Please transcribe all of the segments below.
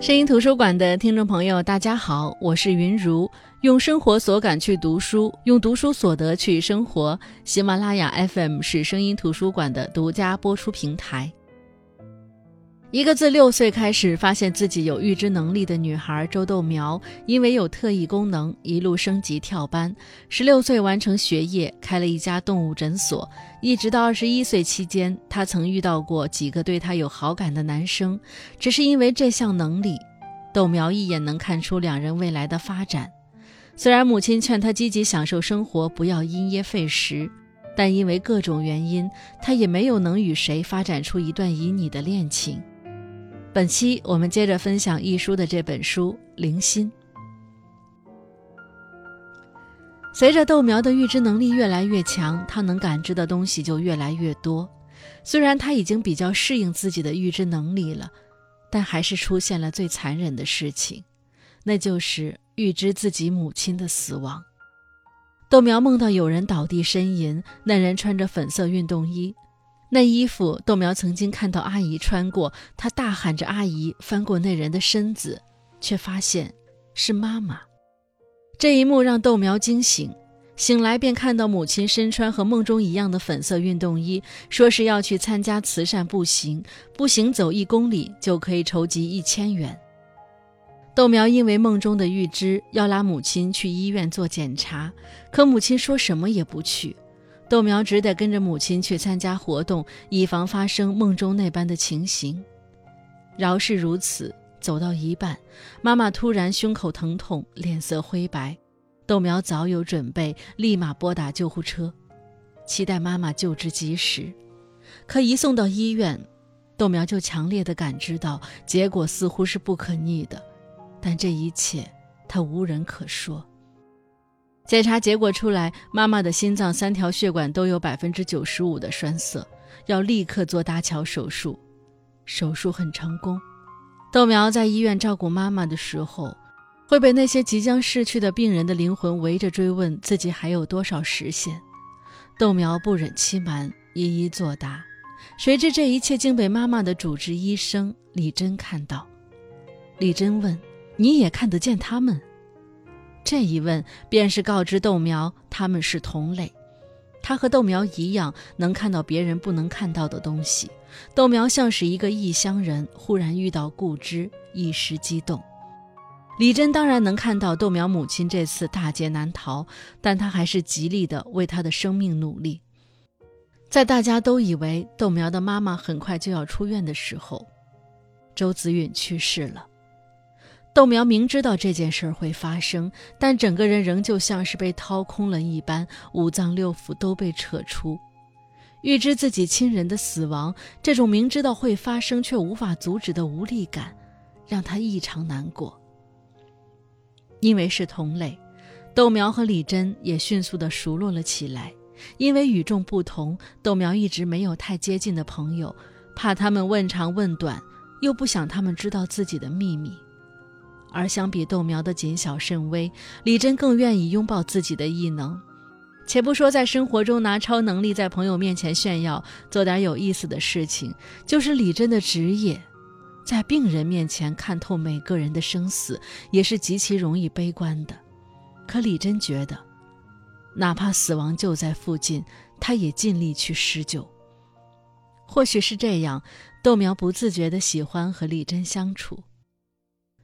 声音图书馆的听众朋友，大家好，我是云如，用生活所感去读书，用读书所得去生活。喜马拉雅 FM 是声音图书馆的独家播出平台。一个自六岁开始发现自己有预知能力的女孩周豆苗，因为有特异功能，一路升级跳班。十六岁完成学业，开了一家动物诊所。一直到二十一岁期间，她曾遇到过几个对她有好感的男生，只是因为这项能力，豆苗一眼能看出两人未来的发展。虽然母亲劝她积极享受生活，不要因噎废食，但因为各种原因，她也没有能与谁发展出一段旖旎的恋情。本期我们接着分享一书的这本书《灵心》。随着豆苗的预知能力越来越强，他能感知的东西就越来越多。虽然他已经比较适应自己的预知能力了，但还是出现了最残忍的事情，那就是预知自己母亲的死亡。豆苗梦到有人倒地呻吟，那人穿着粉色运动衣。那衣服，豆苗曾经看到阿姨穿过。她大喊着“阿姨”，翻过那人的身子，却发现是妈妈。这一幕让豆苗惊醒，醒来便看到母亲身穿和梦中一样的粉色运动衣，说是要去参加慈善步行，步行走一公里就可以筹集一千元。豆苗因为梦中的预知，要拉母亲去医院做检查，可母亲说什么也不去。豆苗只得跟着母亲去参加活动，以防发生梦中那般的情形。饶是如此，走到一半，妈妈突然胸口疼痛，脸色灰白。豆苗早有准备，立马拨打救护车，期待妈妈救治及时。可一送到医院，豆苗就强烈的感知到结果似乎是不可逆的，但这一切他无人可说。检查结果出来，妈妈的心脏三条血管都有百分之九十五的栓塞，要立刻做搭桥手术。手术很成功。豆苗在医院照顾妈妈的时候，会被那些即将逝去的病人的灵魂围着追问自己还有多少时限。豆苗不忍欺瞒，一一作答。谁知这一切竟被妈妈的主治医生李珍看到。李珍问：“你也看得见他们？”这一问，便是告知豆苗他们是同类。他和豆苗一样，能看到别人不能看到的东西。豆苗像是一个异乡人，忽然遇到故知，一时激动。李珍当然能看到豆苗母亲这次大劫难逃，但他还是极力的为他的生命努力。在大家都以为豆苗的妈妈很快就要出院的时候，周子允去世了。豆苗明知道这件事会发生，但整个人仍旧像是被掏空了一般，五脏六腑都被扯出。预知自己亲人的死亡，这种明知道会发生却无法阻止的无力感，让他异常难过。因为是同类，豆苗和李珍也迅速的熟络了起来。因为与众不同，豆苗一直没有太接近的朋友，怕他们问长问短，又不想他们知道自己的秘密。而相比豆苗的谨小慎微，李珍更愿意拥抱自己的异能。且不说在生活中拿超能力在朋友面前炫耀，做点有意思的事情，就是李珍的职业，在病人面前看透每个人的生死，也是极其容易悲观的。可李珍觉得，哪怕死亡就在附近，他也尽力去施救。或许是这样，豆苗不自觉地喜欢和李珍相处。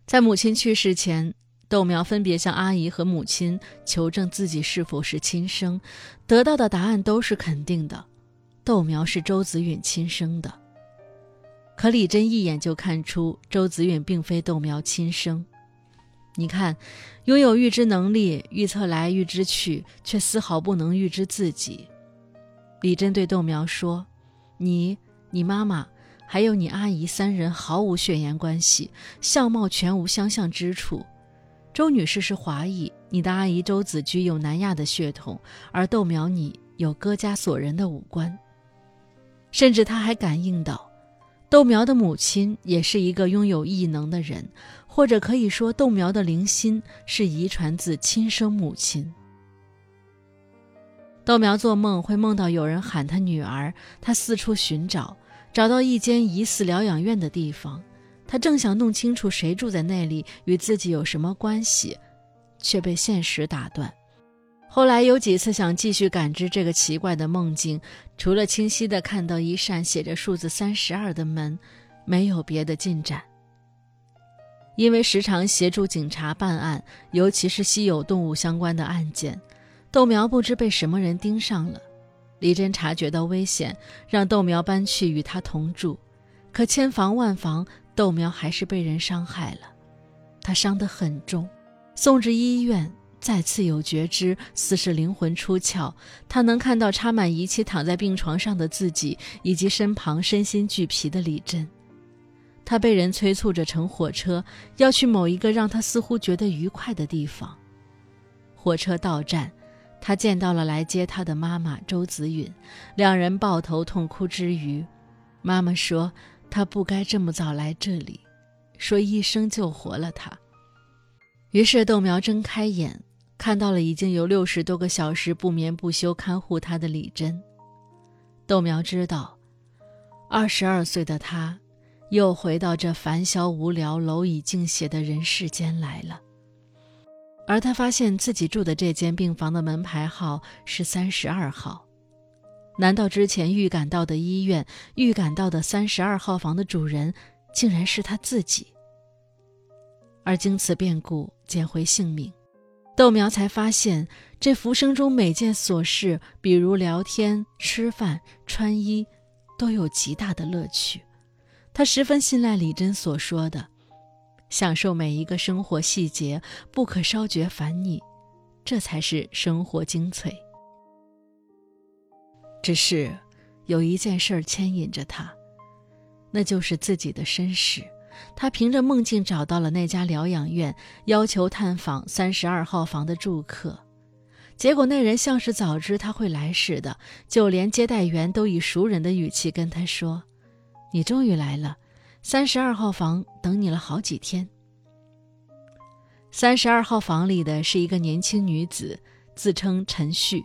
在母亲去世前，豆苗分别向阿姨和母亲求证自己是否是亲生，得到的答案都是肯定的，豆苗是周子允亲生的。可李珍一眼就看出周子允并非豆苗亲生。你看，拥有预知能力，预测来预知去，却丝毫不能预知自己。李珍对豆苗说：“你，你妈妈。”还有你阿姨三人毫无血缘关系，相貌全无相像之处。周女士是华裔，你的阿姨周子居有南亚的血统，而豆苗你有哥家索人的五官。甚至他还感应到，豆苗的母亲也是一个拥有异能的人，或者可以说，豆苗的灵心是遗传自亲生母亲。豆苗做梦会梦到有人喊他女儿，他四处寻找。找到一间疑似疗养院的地方，他正想弄清楚谁住在那里，与自己有什么关系，却被现实打断。后来有几次想继续感知这个奇怪的梦境，除了清晰地看到一扇写着数字三十二的门，没有别的进展。因为时常协助警察办案，尤其是稀有动物相关的案件，豆苗不知被什么人盯上了。李真察觉到危险，让豆苗搬去与他同住。可千防万防，豆苗还是被人伤害了。他伤得很重，送至医院，再次有觉知，似是灵魂出窍。他能看到插满仪器躺在病床上的自己，以及身旁身心俱疲的李真。他被人催促着乘火车，要去某一个让他似乎觉得愉快的地方。火车到站。他见到了来接他的妈妈周子允，两人抱头痛哭之余，妈妈说他不该这么早来这里，说医生救活了他。于是豆苗睁开眼，看到了已经有六十多个小时不眠不休看护他的李珍。豆苗知道，二十二岁的他，又回到这烦嚣无聊、蝼蚁尽血的人世间来了。而他发现自己住的这间病房的门牌号是三十二号，难道之前预感到的医院、预感到的三十二号房的主人，竟然是他自己？而经此变故捡回性命，豆苗才发现这浮生中每件琐事，比如聊天、吃饭、穿衣，都有极大的乐趣。他十分信赖李珍所说的。享受每一个生活细节，不可稍觉烦腻，这才是生活精粹。只是有一件事儿牵引着他，那就是自己的身世。他凭着梦境找到了那家疗养院，要求探访三十二号房的住客。结果那人像是早知他会来似的，就连接待员都以熟人的语气跟他说：“你终于来了。”三十二号房等你了好几天。三十二号房里的是一个年轻女子，自称陈旭。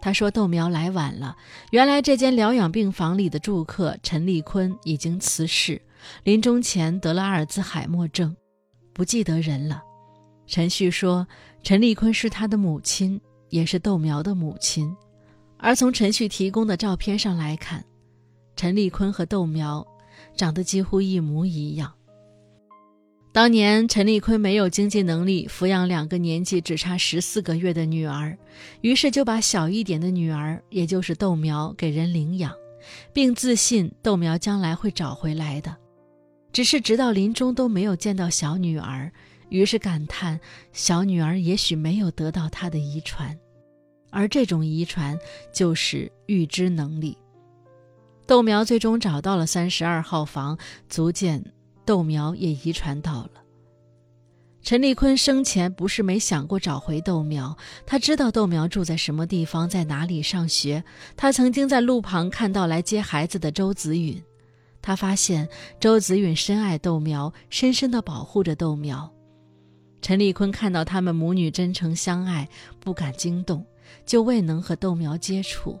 她说豆苗来晚了，原来这间疗养病房里的住客陈立坤已经辞世，临终前得了阿尔兹海默症，不记得人了。陈旭说，陈立坤是他的母亲，也是豆苗的母亲。而从陈旭提供的照片上来看，陈立坤和豆苗。长得几乎一模一样。当年陈立坤没有经济能力抚养两个年纪只差十四个月的女儿，于是就把小一点的女儿，也就是豆苗给人领养，并自信豆苗将来会找回来的。只是直到临终都没有见到小女儿，于是感叹小女儿也许没有得到他的遗传，而这种遗传就是预知能力。豆苗最终找到了三十二号房，足见豆苗也遗传到了。陈立坤生前不是没想过找回豆苗，他知道豆苗住在什么地方，在哪里上学。他曾经在路旁看到来接孩子的周子允，他发现周子允深爱豆苗，深深的保护着豆苗。陈立坤看到他们母女真诚相爱，不敢惊动，就未能和豆苗接触。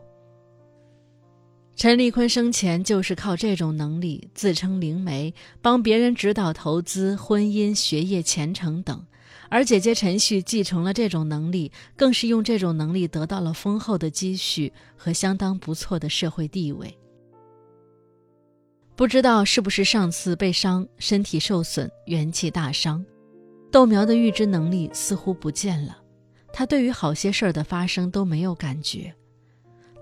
陈立坤生前就是靠这种能力自称灵媒，帮别人指导投资、婚姻、学业、前程等。而姐姐陈旭继承了这种能力，更是用这种能力得到了丰厚的积蓄和相当不错的社会地位。不知道是不是上次被伤，身体受损，元气大伤，豆苗的预知能力似乎不见了。他对于好些事儿的发生都没有感觉。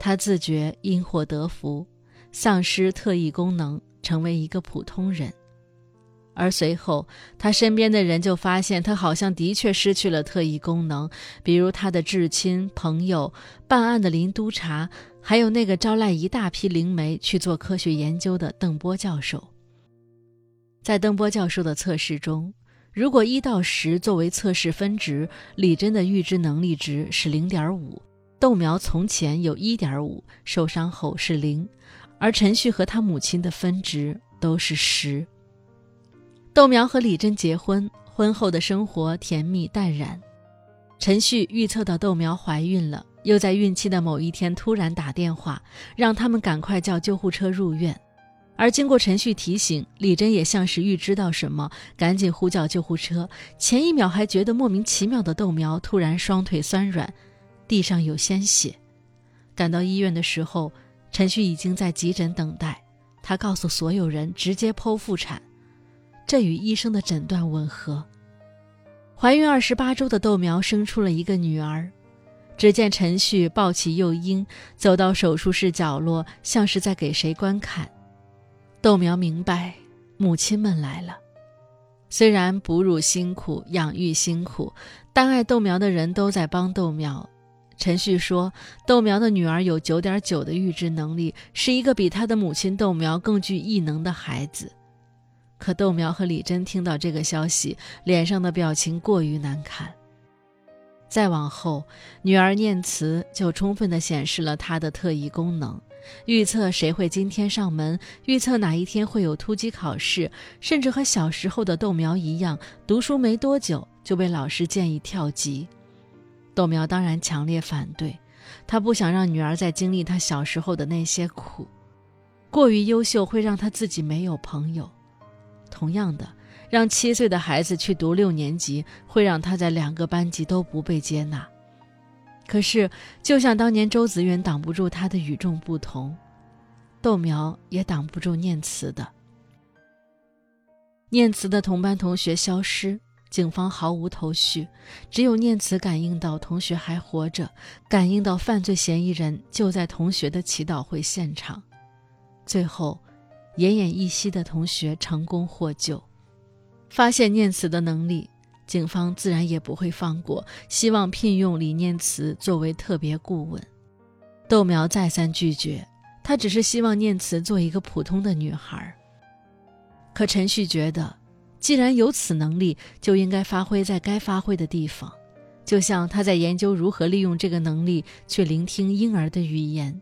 他自觉因祸得福，丧失特异功能，成为一个普通人。而随后，他身边的人就发现他好像的确失去了特异功能，比如他的至亲、朋友、办案的林督察，还有那个招来一大批灵媒去做科学研究的邓波教授。在邓波教授的测试中，如果一到十作为测试分值，李真的预知能力值是零点五。豆苗从前有一点五，受伤后是零，而陈旭和他母亲的分值都是十。豆苗和李珍结婚，婚后的生活甜蜜淡然。陈旭预测到豆苗怀孕了，又在孕期的某一天突然打电话，让他们赶快叫救护车入院。而经过陈旭提醒，李珍也像是预知到什么，赶紧呼叫救护车。前一秒还觉得莫名其妙的豆苗，突然双腿酸软，地上有鲜血。赶到医院的时候，陈旭已经在急诊等待。他告诉所有人，直接剖腹产，这与医生的诊断吻合。怀孕二十八周的豆苗生出了一个女儿。只见陈旭抱起幼婴，走到手术室角落，像是在给谁观看。豆苗明白，母亲们来了。虽然哺乳辛苦，养育辛苦，但爱豆苗的人都在帮豆苗。陈旭说，豆苗的女儿有九点九的预知能力，是一个比他的母亲豆苗更具异能的孩子。可豆苗和李珍听到这个消息，脸上的表情过于难看。再往后，女儿念慈就充分地显示了她的特异功能，预测谁会今天上门，预测哪一天会有突击考试，甚至和小时候的豆苗一样，读书没多久就被老师建议跳级。豆苗当然强烈反对，他不想让女儿再经历他小时候的那些苦，过于优秀会让他自己没有朋友。同样的。让七岁的孩子去读六年级，会让他在两个班级都不被接纳。可是，就像当年周子远挡不住他的与众不同，豆苗也挡不住念慈的。念慈的同班同学消失，警方毫无头绪，只有念慈感应到同学还活着，感应到犯罪嫌疑人就在同学的祈祷会现场。最后，奄奄一息的同学成功获救。发现念慈的能力，警方自然也不会放过，希望聘用李念慈作为特别顾问。豆苗再三拒绝，他只是希望念慈做一个普通的女孩。可陈旭觉得，既然有此能力，就应该发挥在该发挥的地方，就像他在研究如何利用这个能力去聆听婴儿的语言。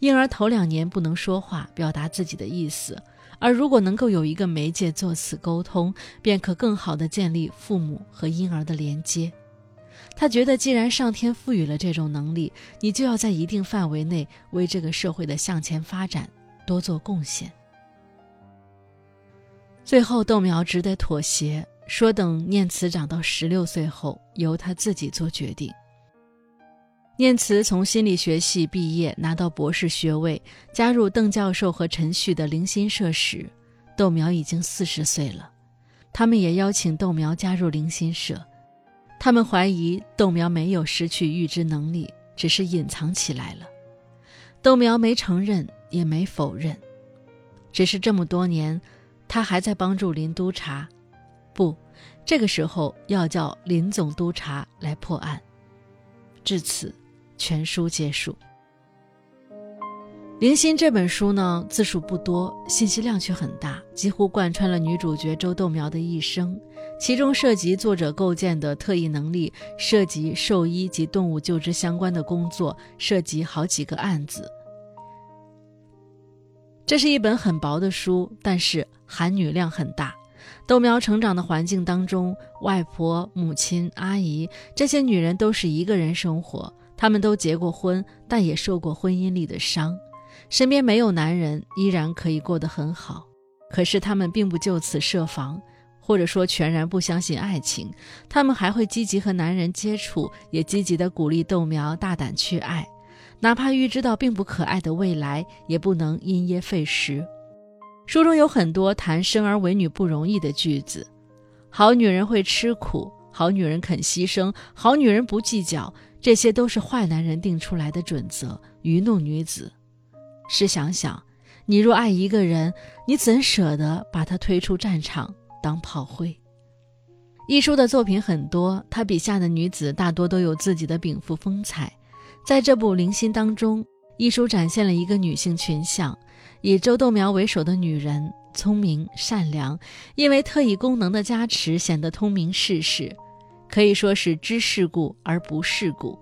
婴儿头两年不能说话，表达自己的意思。而如果能够有一个媒介做此沟通，便可更好地建立父母和婴儿的连接。他觉得，既然上天赋予了这种能力，你就要在一定范围内为这个社会的向前发展多做贡献。最后，豆苗只得妥协，说等念慈长到十六岁后，由他自己做决定。念慈从心理学系毕业，拿到博士学位，加入邓教授和陈旭的灵心社时，豆苗已经四十岁了。他们也邀请豆苗加入灵心社。他们怀疑豆苗没有失去预知能力，只是隐藏起来了。豆苗没承认，也没否认，只是这么多年，他还在帮助林督察，不，这个时候要叫林总督察来破案。至此。全书结束。《灵心》这本书呢，字数不多，信息量却很大，几乎贯穿了女主角周豆苗的一生。其中涉及作者构建的特异能力，涉及兽医及动物救治相关的工作，涉及好几个案子。这是一本很薄的书，但是含女量很大。豆苗成长的环境当中，外婆、母亲、阿姨这些女人都是一个人生活。她们都结过婚，但也受过婚姻里的伤，身边没有男人，依然可以过得很好。可是他们并不就此设防，或者说全然不相信爱情。他们还会积极和男人接触，也积极地鼓励豆苗大胆去爱，哪怕预知到并不可爱的未来，也不能因噎废食。书中有很多谈生儿为女不容易的句子：好女人会吃苦，好女人肯牺牲，好女人不计较。这些都是坏男人定出来的准则，愚弄女子。试想想，你若爱一个人，你怎舍得把他推出战场当炮灰？一书的作品很多，他笔下的女子大多都有自己的禀赋风采。在这部《灵心》当中，一书展现了一个女性群像，以周豆苗为首的女人，聪明善良，因为特异功能的加持，显得通明世事。可以说是知世故而不世故，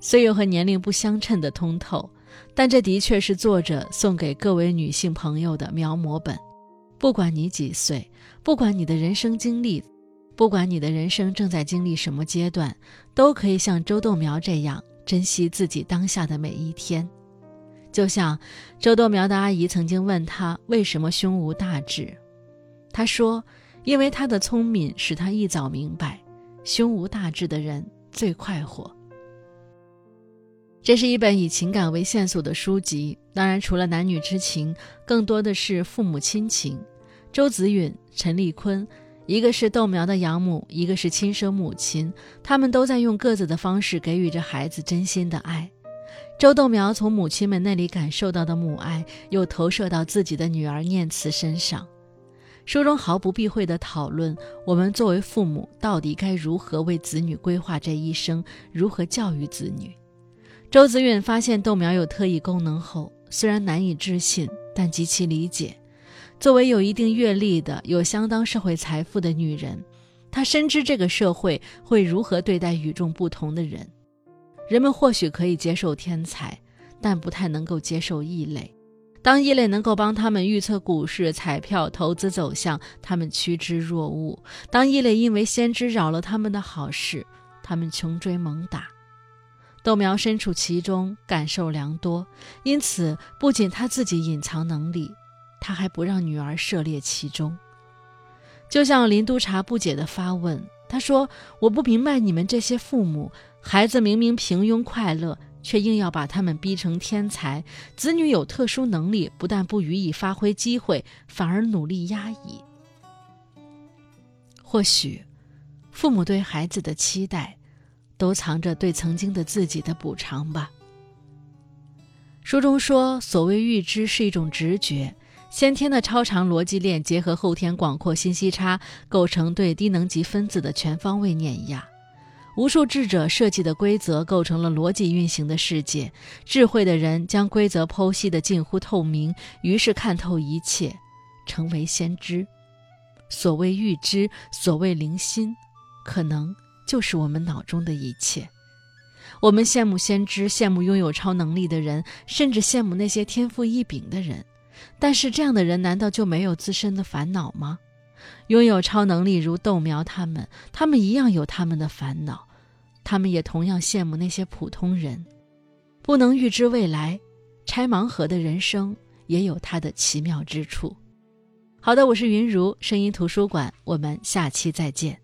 虽有和年龄不相称的通透，但这的确是作者送给各位女性朋友的描摹本。不管你几岁，不管你的人生经历，不管你的人生正在经历什么阶段，都可以像周豆苗这样珍惜自己当下的每一天。就像周豆苗的阿姨曾经问他为什么胸无大志，他说：“因为他的聪明使他一早明白，胸无大志的人最快活。”这是一本以情感为线索的书籍，当然除了男女之情，更多的是父母亲情。周子允、陈立坤，一个是豆苗的养母，一个是亲生母亲，他们都在用各自的方式给予着孩子真心的爱。周豆苗从母亲们那里感受到的母爱，又投射到自己的女儿念慈身上。书中毫不避讳地讨论我们作为父母到底该如何为子女规划这一生，如何教育子女。周子允发现豆苗有特异功能后，虽然难以置信，但极其理解。作为有一定阅历的、有相当社会财富的女人，她深知这个社会会如何对待与众不同的人。人们或许可以接受天才，但不太能够接受异类。当异类能够帮他们预测股市、彩票、投资走向，他们趋之若鹜；当异类因为先知扰了他们的好事，他们穷追猛打。豆苗身处其中，感受良多，因此不仅他自己隐藏能力，他还不让女儿涉猎其中。就像林督察不解地发问：“他说，我不明白你们这些父母，孩子明明平庸快乐，却硬要把他们逼成天才；子女有特殊能力，不但不予以发挥机会，反而努力压抑。或许，父母对孩子的期待。”都藏着对曾经的自己的补偿吧。书中说，所谓预知是一种直觉，先天的超长逻辑链结合后天广阔信息差，构成对低能级分子的全方位碾压。无数智者设计的规则构成了逻辑运行的世界，智慧的人将规则剖析的近乎透明，于是看透一切，成为先知。所谓预知，所谓灵心，可能。就是我们脑中的一切。我们羡慕先知，羡慕拥有超能力的人，甚至羡慕那些天赋异禀的人。但是，这样的人难道就没有自身的烦恼吗？拥有超能力如豆苗他们，他们一样有他们的烦恼。他们也同样羡慕那些普通人。不能预知未来，拆盲盒的人生也有它的奇妙之处。好的，我是云如声音图书馆，我们下期再见。